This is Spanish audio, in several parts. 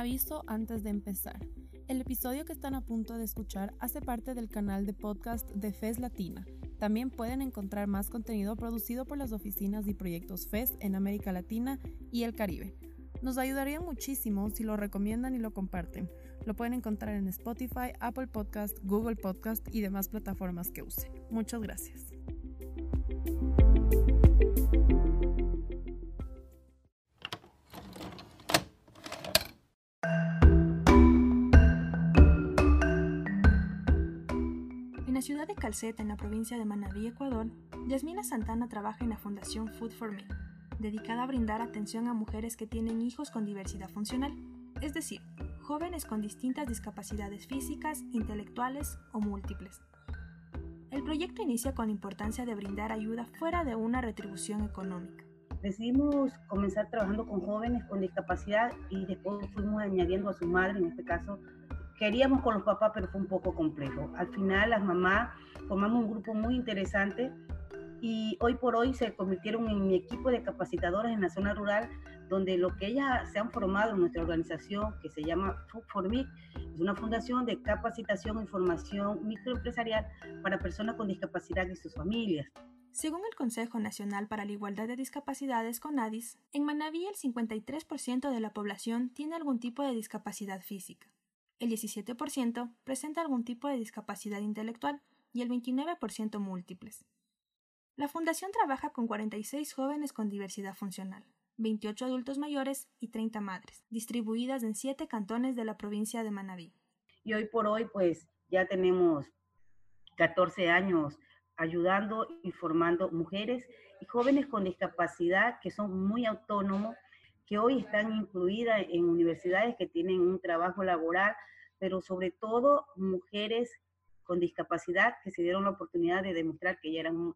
aviso antes de empezar. El episodio que están a punto de escuchar hace parte del canal de podcast de FES Latina. También pueden encontrar más contenido producido por las oficinas y proyectos FES en América Latina y el Caribe. Nos ayudaría muchísimo si lo recomiendan y lo comparten. Lo pueden encontrar en Spotify, Apple Podcast, Google Podcast y demás plataformas que usen. Muchas gracias. Calceta, en la provincia de Manabí, Ecuador, Yasmina Santana trabaja en la Fundación Food for Me, dedicada a brindar atención a mujeres que tienen hijos con diversidad funcional, es decir, jóvenes con distintas discapacidades físicas, intelectuales o múltiples. El proyecto inicia con la importancia de brindar ayuda fuera de una retribución económica. Decidimos comenzar trabajando con jóvenes con discapacidad y después fuimos añadiendo a su madre, en este caso, queríamos con los papás, pero fue un poco complejo. Al final las mamás formamos un grupo muy interesante y hoy por hoy se convirtieron en mi equipo de capacitadoras en la zona rural, donde lo que ellas se han formado en nuestra organización, que se llama Food for Me, es una fundación de capacitación e información microempresarial para personas con discapacidad y sus familias. Según el Consejo Nacional para la Igualdad de Discapacidades, CONADIS, en Manabí el 53% de la población tiene algún tipo de discapacidad física, el 17% presenta algún tipo de discapacidad intelectual y el 29% múltiples. La Fundación trabaja con 46 jóvenes con diversidad funcional, 28 adultos mayores y 30 madres, distribuidas en 7 cantones de la provincia de Manabí. Y hoy por hoy, pues ya tenemos 14 años ayudando y formando mujeres y jóvenes con discapacidad que son muy autónomos, que hoy están incluidas en universidades que tienen un trabajo laboral, pero sobre todo mujeres con discapacidad que se dieron la oportunidad de demostrar que ya eran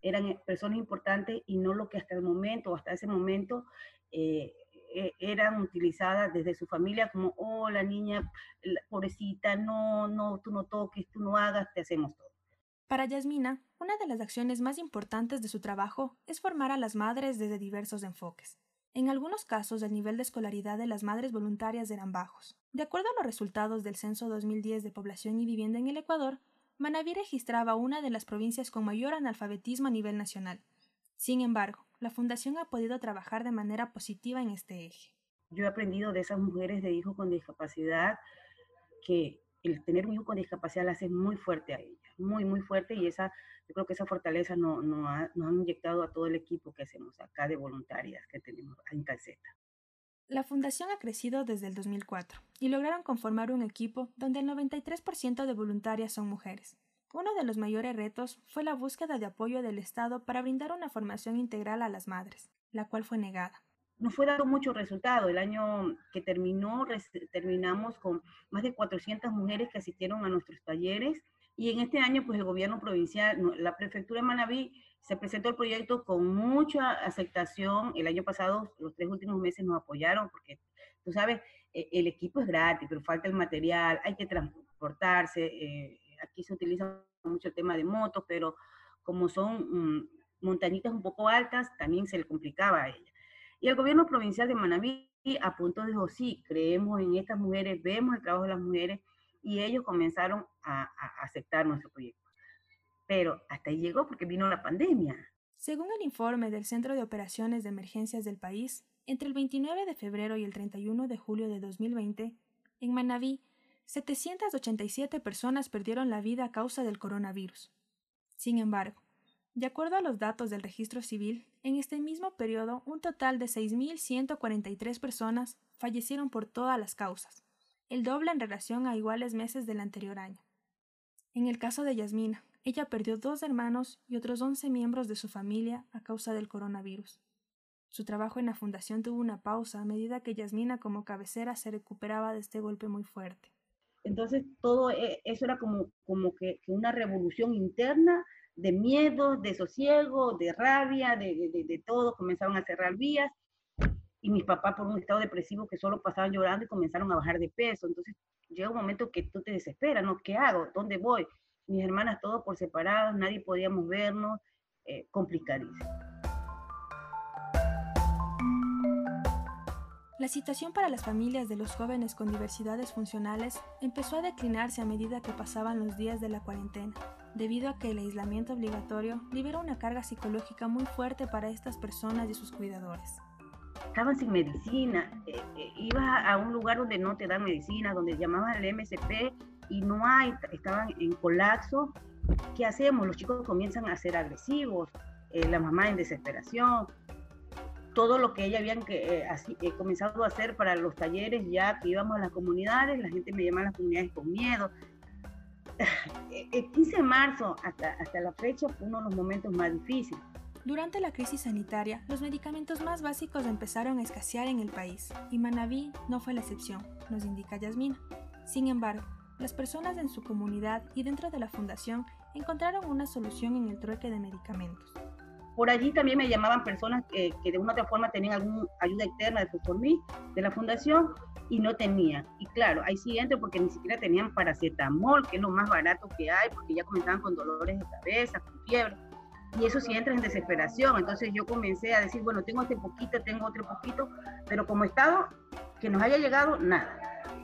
eran personas importantes y no lo que hasta el momento hasta ese momento eh, e, eran utilizadas desde su familia como, oh, la niña, pobrecita, no, no, tú no toques, tú no hagas, te hacemos todo. Para Yasmina, una de las acciones más importantes de su trabajo es formar a las madres desde diversos enfoques. En algunos casos, el nivel de escolaridad de las madres voluntarias eran bajos. De acuerdo a los resultados del Censo 2010 de Población y Vivienda en el Ecuador, Manabí registraba una de las provincias con mayor analfabetismo a nivel nacional. Sin embargo, la Fundación ha podido trabajar de manera positiva en este eje. Yo he aprendido de esas mujeres de hijos con discapacidad que el tener un hijo con discapacidad la hace muy fuerte a ella, muy, muy fuerte y esa, yo creo que esa fortaleza nos no ha, han inyectado a todo el equipo que hacemos acá de voluntarias que tenemos en Calceta. La fundación ha crecido desde el 2004 y lograron conformar un equipo donde el 93% de voluntarias son mujeres. Uno de los mayores retos fue la búsqueda de apoyo del Estado para brindar una formación integral a las madres, la cual fue negada. Nos fue dando mucho resultado. El año que terminó, terminamos con más de 400 mujeres que asistieron a nuestros talleres y en este año, pues el gobierno provincial, la prefectura de Manabí se presentó el proyecto con mucha aceptación. El año pasado, los tres últimos meses nos apoyaron porque, tú sabes, e, el equipo es gratis, pero falta el material, hay que transportarse. Eh, aquí se utiliza mucho el tema de motos, pero como son mm, montañitas un poco altas, también se le complicaba a ella. Y el gobierno provincial de Manabí apuntó, dijo, sí, creemos en estas mujeres, vemos el trabajo de las mujeres, y ellos comenzaron a, aceptar nuestro proyecto pero hasta ahí llegó porque vino la pandemia. Según el informe del Centro de Operaciones de Emergencias del país, entre el 29 de febrero y el 31 de julio de 2020, en Manabí, 787 personas perdieron la vida a causa del coronavirus. Sin embargo, de acuerdo a los datos del registro civil, en este mismo periodo un total de 6.143 personas fallecieron por todas las causas, el doble en relación a iguales meses del anterior año. En el caso de Yasmina, ella perdió dos hermanos y otros once miembros de su familia a causa del coronavirus. Su trabajo en la fundación tuvo una pausa a medida que Yasmina como cabecera se recuperaba de este golpe muy fuerte. Entonces todo e, eso era como, como que, una revolución interna de miedo, de sosiego, de rabia, de, de, de, todo. Comenzaron a cerrar vías y mis papás por un estado depresivo que solo pasaban llorando y comenzaron a bajar de peso. Entonces llega un momento que tú te desesperas, ¿no? ¿Qué hago? ¿Dónde voy? mis hermanas todos por separado, nadie podíamos vernos, eh, complicadísimo. La situación para las familias de los jóvenes con diversidades funcionales empezó a declinarse a medida que pasaban los días de la cuarentena, debido a que el aislamiento obligatorio libera una carga psicológica muy fuerte para estas personas y sus cuidadores. Estaban sin medicina, eh, eh, ibas a un lugar donde no te dan medicina, donde llamaban al MSP y no hay, estaban en colapso. ¿Qué hacemos? Los chicos comienzan a ser agresivos, eh, la mamá en desesperación, todo lo que ella habían que, eh, así, eh, comenzado a hacer para los talleres, ya que íbamos a las comunidades, la gente me llama a las comunidades con miedo. El 15 de marzo hasta, hasta la fecha fue uno de los momentos más difíciles. Durante la crisis sanitaria, los medicamentos más básicos empezaron a escasear en el país, y Manabí no fue la excepción, nos indica Yasmina. Sin embargo, las personas en su comunidad y dentro de la fundación encontraron una solución en el trueque de medicamentos. Por allí también me llamaban personas que, de una u otra forma tenían alguna ayuda externa de mí, de la fundación, y no tenían. Y claro, hay siguiente porque ni siquiera tenían paracetamol, que es lo más barato que hay, porque ya comenzaban con dolores de cabeza, con fiebre. Y eso sí entra en desesperación. Entonces yo comencé a decir, bueno, tengo este poquito, tengo otro poquito, pero como estado, que nos haya llegado, nada.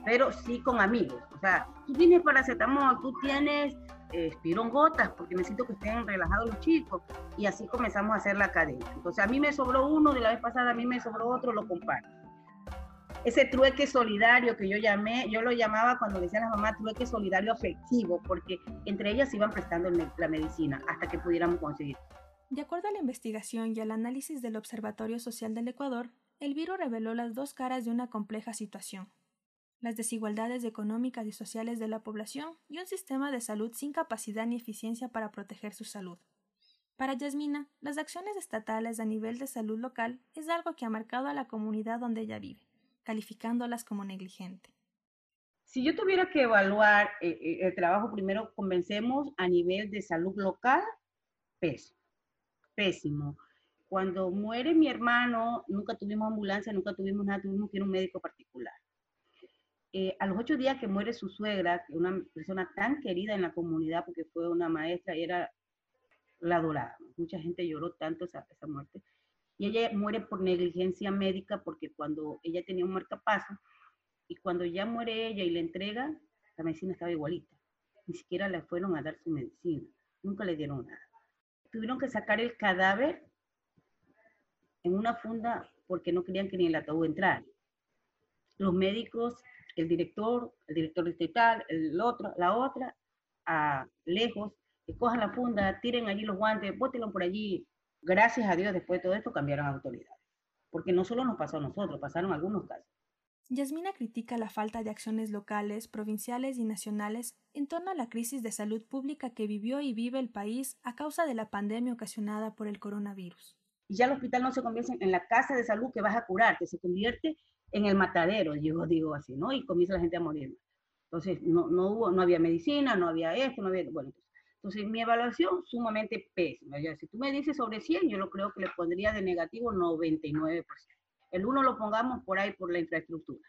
Pero sí con amigos. O sea, tú tienes paracetamol, tú tienes espirón gotas porque necesito que estén relajados los chicos y así comenzamos a hacer la cadena. Entonces a mí me sobró uno, de la vez pasada a mí me sobró otro, lo comparto. Ese trueque solidario que yo llamé, yo lo llamaba cuando decían las mamás trueque solidario afectivo, porque entre ellas iban prestando la medicina hasta que pudiéramos conseguir. De acuerdo a la investigación y al análisis del Observatorio Social del Ecuador, el virus reveló las dos caras de una compleja situación las desigualdades económicas y sociales de la población y un sistema de salud sin capacidad ni eficiencia para proteger su salud. Para Yasmina, las acciones estatales a nivel de salud local es algo que ha marcado a la comunidad donde ella vive, calificándolas como negligente. Si yo tuviera que evaluar eh, eh, el trabajo, primero comencemos a nivel de salud local, pésimo, pésimo. Cuando muere mi hermano, nunca tuvimos ambulancia, nunca tuvimos nada, tuvimos que ir a un médico particular. Eh, a los ocho días que muere su suegra, una persona tan querida en la comunidad porque fue una maestra y era la dorada, mucha gente lloró tanto esa, esa muerte, y ella muere por negligencia médica porque cuando ella tenía un marcapaso y cuando ya muere ella y le entrega, la medicina estaba igualita, ni siquiera le fueron a dar su medicina, nunca le dieron nada. Tuvieron que sacar el cadáver en una funda porque no querían que ni el ataúd entrara. Los médicos el director, el director distrital, el otro, la otra, a lejos, que cojan la funda, tiren allí los guantes, bótenlo por allí. Gracias a Dios, después de todo esto cambiaron autoridades. Porque no solo nos pasó a nosotros, pasaron algunos casos. Yasmina critica la falta de acciones locales, provinciales y nacionales en torno a la crisis de salud pública que vivió y vive el país a causa de la pandemia ocasionada por el coronavirus. Y ya el hospital no se convierte en la casa de salud que vas a curar, que se convierte en el matadero, yo digo así, ¿no? Y comienza la gente a morir. Entonces, no, no, hubo, no había medicina, no había esto, no había, bueno, entonces, mi evaluación sumamente pésima. Ya, si tú me dices sobre 100, yo lo creo que le pondría de negativo 99%. El 1 lo pongamos por ahí por la infraestructura.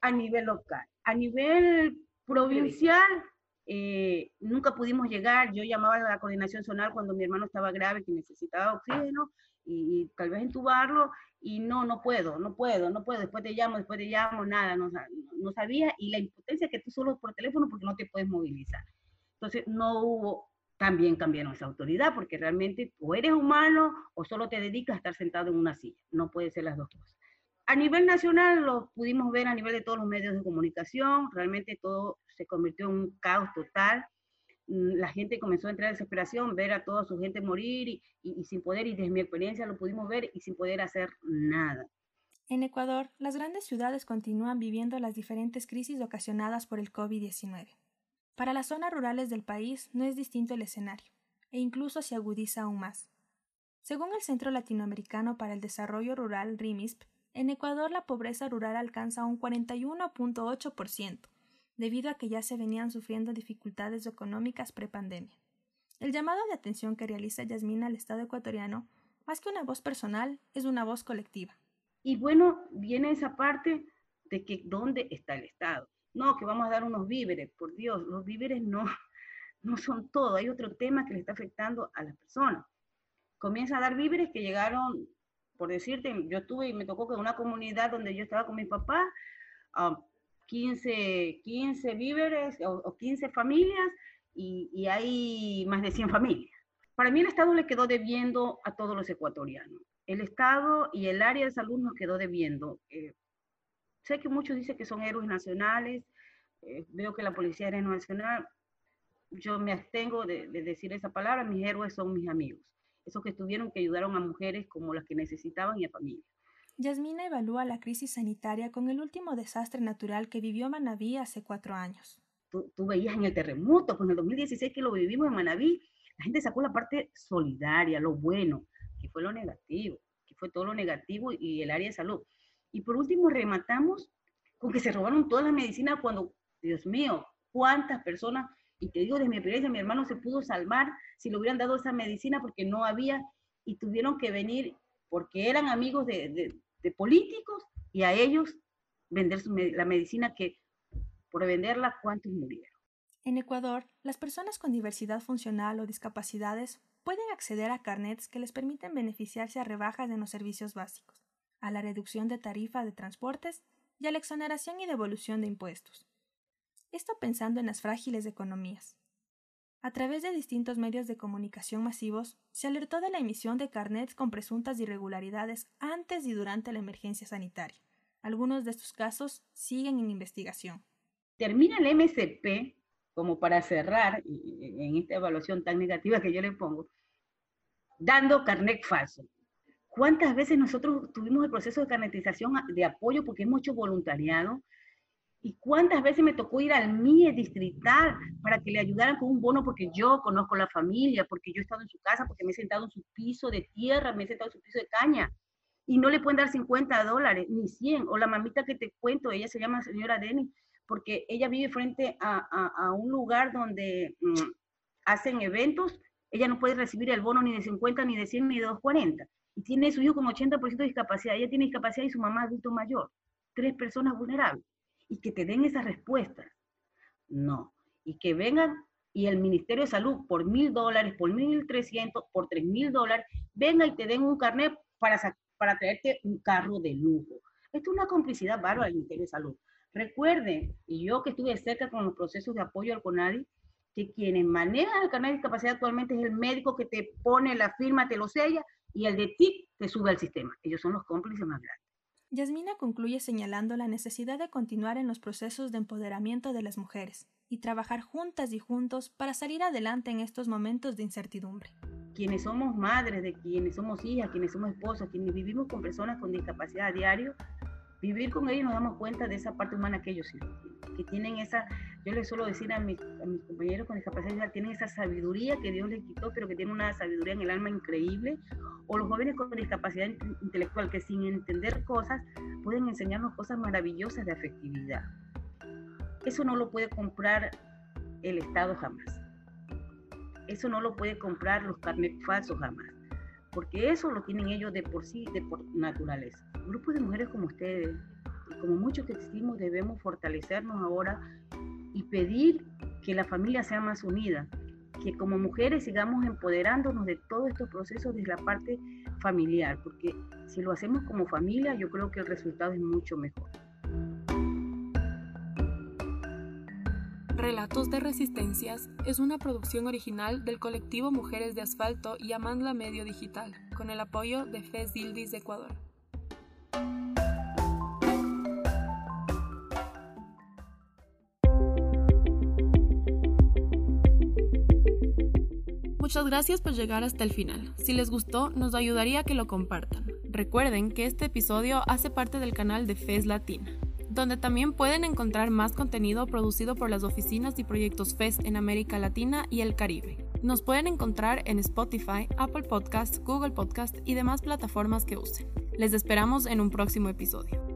A nivel local. A nivel provincial, eh, nunca pudimos llegar. Yo llamaba a la coordinación zonal cuando mi hermano estaba grave, que necesitaba oxígeno, y, y tal vez entubarlo, y no, no puedo, no puedo, no puedo, después te llamo, después te llamo, nada, no, no sabía, y la impotencia que tú solo por teléfono porque no te puedes movilizar. Entonces, no hubo, también cambiaron esa autoridad, porque realmente o eres humano o solo te dedicas a estar sentado en una silla, no puede ser las dos cosas. A nivel nacional lo pudimos ver a nivel de todos los medios de comunicación, realmente todo se convirtió en un caos total, Mm, la gente comenzó a entrar en desesperación, ver a toda su gente morir y, sin poder, y desde mi experiencia lo pudimos ver y sin poder hacer nada. En Ecuador, las grandes ciudades continúan viviendo las diferentes crisis ocasionadas por el COVID-19. Para las zonas rurales del país no es distinto el escenario, e incluso se agudiza aún más. Según el Centro Latinoamericano para el Desarrollo Rural, RIMISP, en Ecuador la pobreza rural alcanza un 41.8%, debido a que ya se venían sufriendo dificultades económicas prepandemia. El llamado de atención que realiza Yasmina al Estado ecuatoriano, más que una voz personal, es una voz colectiva. Y bueno, viene esa parte de que dónde está el Estado. No, que vamos a dar unos víveres, por Dios, los víveres no, no son todo, hay otro tema que le está afectando a las personas. Comienza a dar víveres que llegaron por decirte, yo tuve y me tocó que en una comunidad donde yo estaba con mi papá, 15, 15 víveres o, 15 familias y, y, hay más de 100 familias. Para mí el Estado le quedó debiendo a todos los ecuatorianos. El Estado y el área de salud nos quedó debiendo. Eh, sé que muchos dicen que son héroes nacionales, eh, veo que la policía era nacional, yo me abstengo de, de, decir esa palabra, mis héroes son mis amigos, esos que estuvieron, que ayudaron a mujeres como las que necesitaban y a familias. Yasmina evalúa la crisis sanitaria con el último desastre natural que vivió Manabí hace cuatro años. Tú, tú veías en el terremoto, pues en el 2016 que lo vivimos en Manabí, la gente sacó la parte solidaria, lo bueno, que fue lo negativo, que fue todo lo negativo y el área de salud. Y por último, rematamos con que se robaron todas las medicinas cuando, Dios mío, cuántas personas, y te digo de mi experiencia, mi hermano se pudo salvar si le hubieran dado esa medicina porque no había y tuvieron que venir porque eran amigos de, de políticos y a ellos vender la medicina que por venderla, ¿cuántos murieron? En Ecuador, las personas con diversidad funcional o discapacidades pueden acceder a carnets que les permiten beneficiarse a rebajas en los servicios básicos, a la reducción de tarifa de transportes y a la exoneración y devolución de impuestos. Esto pensando en las frágiles economías. A través de distintos medios de comunicación masivos, se alertó de la emisión de carnets con presuntas irregularidades antes y durante la emergencia sanitaria. Algunos de estos casos siguen en investigación. Termina el MCP, como para cerrar en esta evaluación tan negativa que yo le pongo, dando carnet falso. ¿Cuántas veces nosotros tuvimos el proceso de carnetización de apoyo porque hemos hecho voluntariado? ¿Y cuántas veces me tocó ir al MIE distrital para que le ayudaran con un bono porque yo conozco la familia, porque yo he estado en su casa, porque me he sentado en su piso de tierra, me he sentado en su piso de caña? Y no le pueden dar 50 dólares, ni 100. O la mamita que te cuento, ella se llama señora Denny, porque ella vive frente a, un lugar donde mm, hacen eventos, ella no puede recibir el bono ni de 50, ni de 100, ni de 240. Y tiene su hijo con 80% de discapacidad, ella tiene discapacidad y su mamá adulto mayor. Tres personas vulnerables y que te den esas respuestas. No. Y que vengan y el Ministerio de Salud por mil dólares, por mil trescientos, por tres mil dólares, venga y te den un carnet para, para traerte un carro de lujo. Esto es una complicidad bárbara del Ministerio de Salud. Recuerden, y yo que estuve cerca con los procesos de apoyo al CONADI, que quienes manejan el carnet de discapacidad actualmente es el médico que te pone la firma, te lo sella, y el de TIC te sube al sistema. Ellos son los cómplices más grandes. Yasmina concluye señalando la necesidad de continuar en los procesos de empoderamiento de las mujeres y trabajar juntas y juntos para salir adelante en estos momentos de incertidumbre. Quienes somos madres, de quienes somos hijas, quienes somos esposas, quienes vivimos con personas con discapacidad a diario, vivir con ellos nos damos cuenta de esa parte humana que ellos tienen, que tienen esa, yo les suelo decir a mis, a mis compañeros con discapacidad, tienen esa sabiduría que Dios les quitó, pero que tienen una sabiduría en el alma increíble, o los jóvenes con discapacidad intelectual que sin entender cosas pueden enseñarnos cosas maravillosas de afectividad. Eso no lo puede comprar el Estado jamás. Eso no lo puede comprar los carnet falsos jamás, porque eso lo tienen ellos de por sí, de por naturaleza grupos de mujeres como ustedes, como muchos que existimos, debemos fortalecernos ahora y pedir que la familia sea más unida, que como mujeres sigamos empoderándonos de todos estos procesos desde la parte familiar, porque si lo hacemos como familia, yo creo que el resultado es mucho mejor. Relatos de Resistencias es una producción original del colectivo Mujeres de Asfalto y Amandla Medio Digital, con el apoyo de FES Dildis de Ecuador. Muchas gracias por llegar hasta el final. Si les gustó, nos ayudaría que lo compartan. Recuerden que este episodio hace parte del canal de FES Latina, donde también pueden encontrar más contenido producido por las oficinas y proyectos FES en América Latina y el Caribe. Nos pueden encontrar en Spotify, Apple Podcasts, Google Podcasts y demás plataformas que usen. Les esperamos en un próximo episodio.